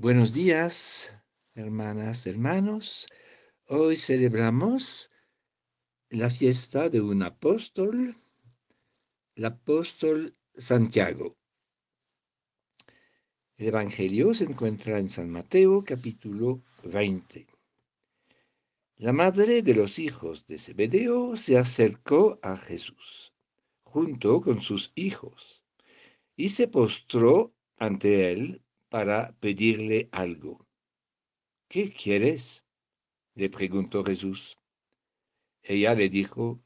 Buenos días, hermanas, hermanos. Hoy celebramos la fiesta de un apóstol, el apóstol Santiago. El Evangelio se encuentra en San Mateo capítulo 20. La madre de los hijos de Zebedeo se acercó a Jesús, junto con sus hijos, y se postró ante él para pedirle algo. ¿Qué quieres? le preguntó Jesús. Ella le dijo,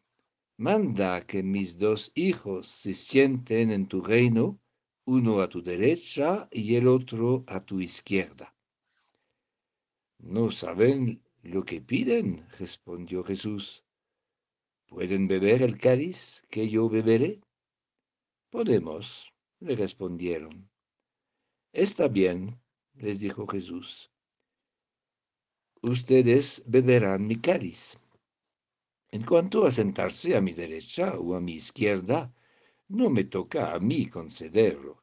manda que mis dos hijos se sienten en tu reino, uno a tu derecha y el otro a tu izquierda. No saben lo que piden, respondió Jesús. ¿Pueden beber el cáliz que yo beberé? Podemos, le respondieron. Está bien, les dijo Jesús. Ustedes beberán mi cáliz. En cuanto a sentarse a mi derecha o a mi izquierda, no me toca a mí concederlo,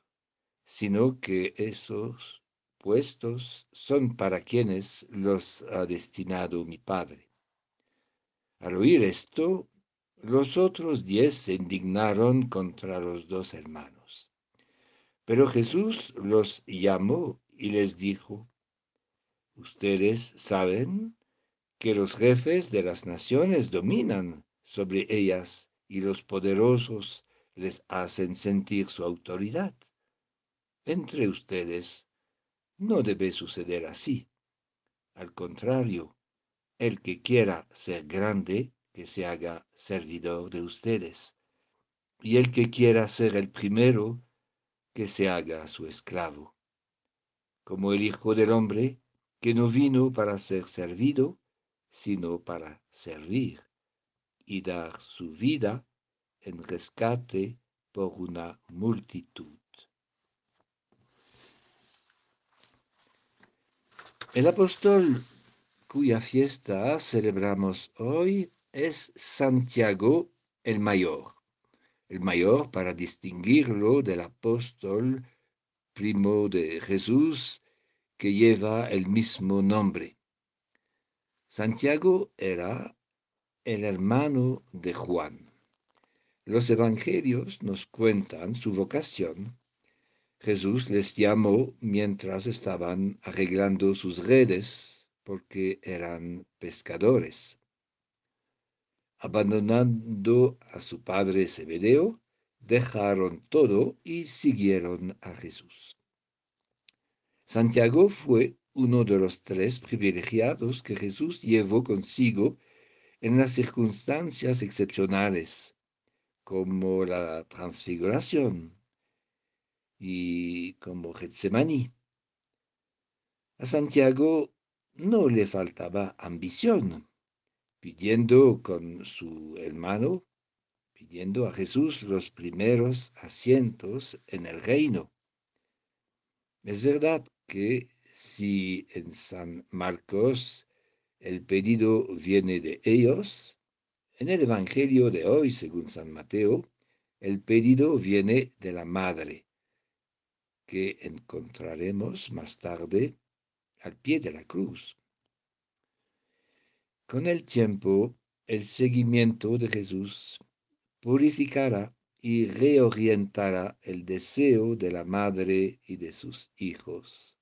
sino que esos puestos son para quienes los ha destinado mi Padre. Al oír esto, los otros diez se indignaron contra los dos hermanos. Pero Jesús los llamó y les dijo, Ustedes saben que los jefes de las naciones dominan sobre ellas y los poderosos les hacen sentir su autoridad. Entre ustedes no debe suceder así. Al contrario, el que quiera ser grande, que se haga servidor de ustedes. Y el que quiera ser el primero, que se haga su esclavo. Como el Hijo del Hombre, que no vino para ser servido, sino para servir y dar su vida en rescate por una multitud. El apóstol cuya fiesta celebramos hoy es Santiago el Mayor el mayor para distinguirlo del apóstol primo de Jesús que lleva el mismo nombre. Santiago era el hermano de Juan. Los evangelios nos cuentan su vocación. Jesús les llamó mientras estaban arreglando sus redes porque eran pescadores abandonando a su padre Zebedeo, dejaron todo y siguieron a Jesús. Santiago fue uno de los tres privilegiados que Jesús llevó consigo en las circunstancias excepcionales, como la transfiguración y como Getsemaní. A Santiago no le faltaba ambición pidiendo con su hermano, pidiendo a Jesús los primeros asientos en el reino. Es verdad que si en San Marcos el pedido viene de ellos, en el Evangelio de hoy, según San Mateo, el pedido viene de la madre, que encontraremos más tarde al pie de la cruz. Con el tiempo, el seguimiento de Jesús purificará y reorientará el deseo de la madre y de sus hijos.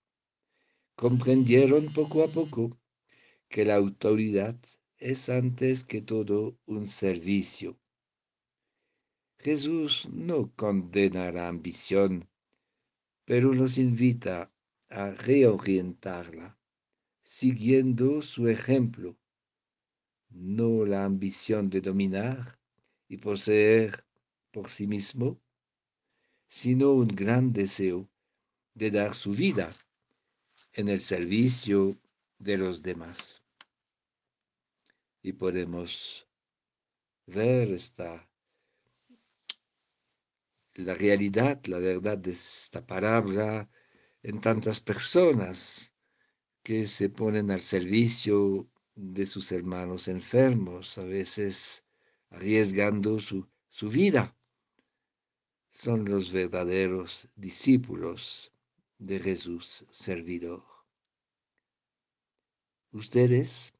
Comprendieron poco a poco que la autoridad es antes que todo un servicio. Jesús no condena la ambición, pero nos invita a reorientarla, siguiendo su ejemplo no la ambición de dominar y poseer por sí mismo, sino un gran deseo de dar su vida en el servicio de los demás. Y podemos ver esta la realidad, la verdad de esta palabra en tantas personas que se ponen al servicio de sus hermanos enfermos, a veces arriesgando su, su vida. Son los verdaderos discípulos de Jesús servidor. ¿Ustedes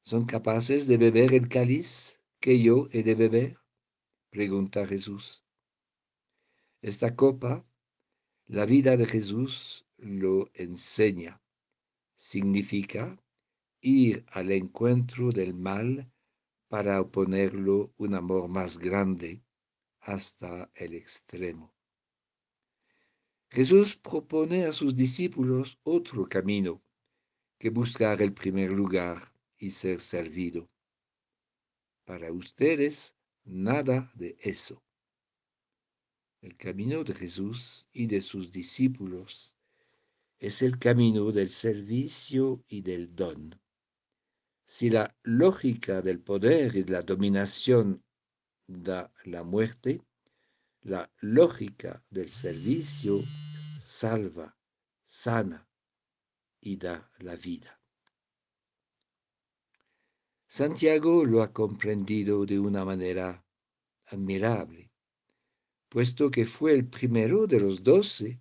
son capaces de beber el cáliz que yo he de beber? Pregunta Jesús. Esta copa, la vida de Jesús lo enseña. Significa ir al encuentro del mal para oponerlo un amor más grande hasta el extremo. Jesús propone a sus discípulos otro camino que buscar el primer lugar y ser servido. Para ustedes, nada de eso. El camino de Jesús y de sus discípulos es el camino del servicio y del don. Si la lógica del poder y de la dominación da la muerte, la lógica del servicio salva, sana y da la vida. Santiago lo ha comprendido de una manera admirable, puesto que fue el primero de los doce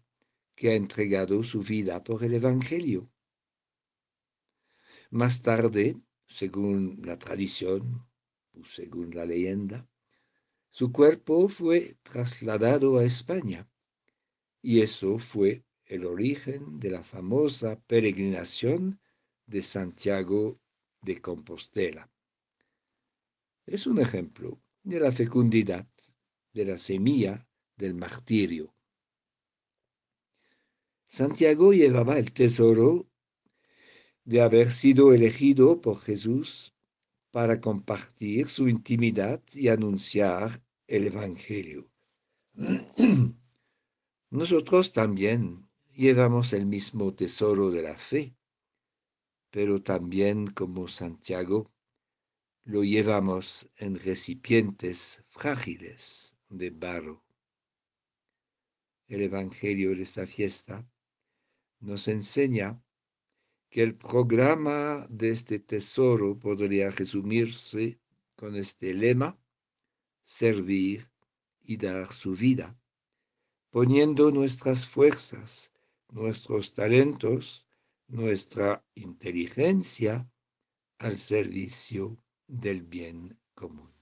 que ha entregado su vida por el Evangelio. Más tarde, según la tradición o según la leyenda, su cuerpo fue trasladado a España y eso fue el origen de la famosa peregrinación de Santiago de Compostela. Es un ejemplo de la fecundidad de la semilla del martirio. Santiago llevaba el tesoro de haber sido elegido por Jesús para compartir su intimidad y anunciar el Evangelio. Nosotros también llevamos el mismo tesoro de la fe, pero también como Santiago lo llevamos en recipientes frágiles de barro. El Evangelio de esta fiesta nos enseña que el programa de este tesoro podría resumirse con este lema, servir y dar su vida poniendo nuestras fuerzas, nuestros talentos, nuestra inteligencia al servicio del bien común.